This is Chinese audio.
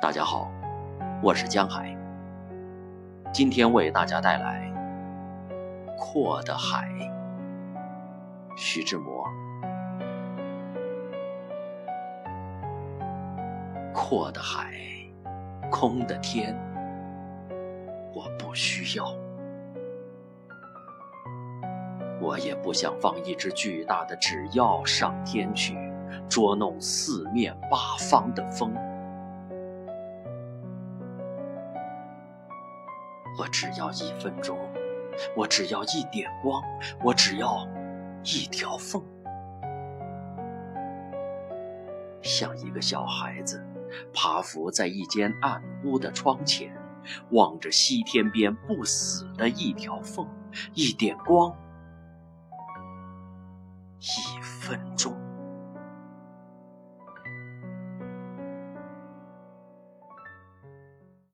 大家好，我是江海。今天为大家带来《阔的海》，徐志摩。阔的海，空的天，我不需要。我也不想放一只巨大的纸鹞上天去，捉弄四面八方的风。我只要一分钟，我只要一点光，我只要一条缝，像一个小孩子趴伏在一间暗屋的窗前，望着西天边不死的一条缝，一点光。一分钟。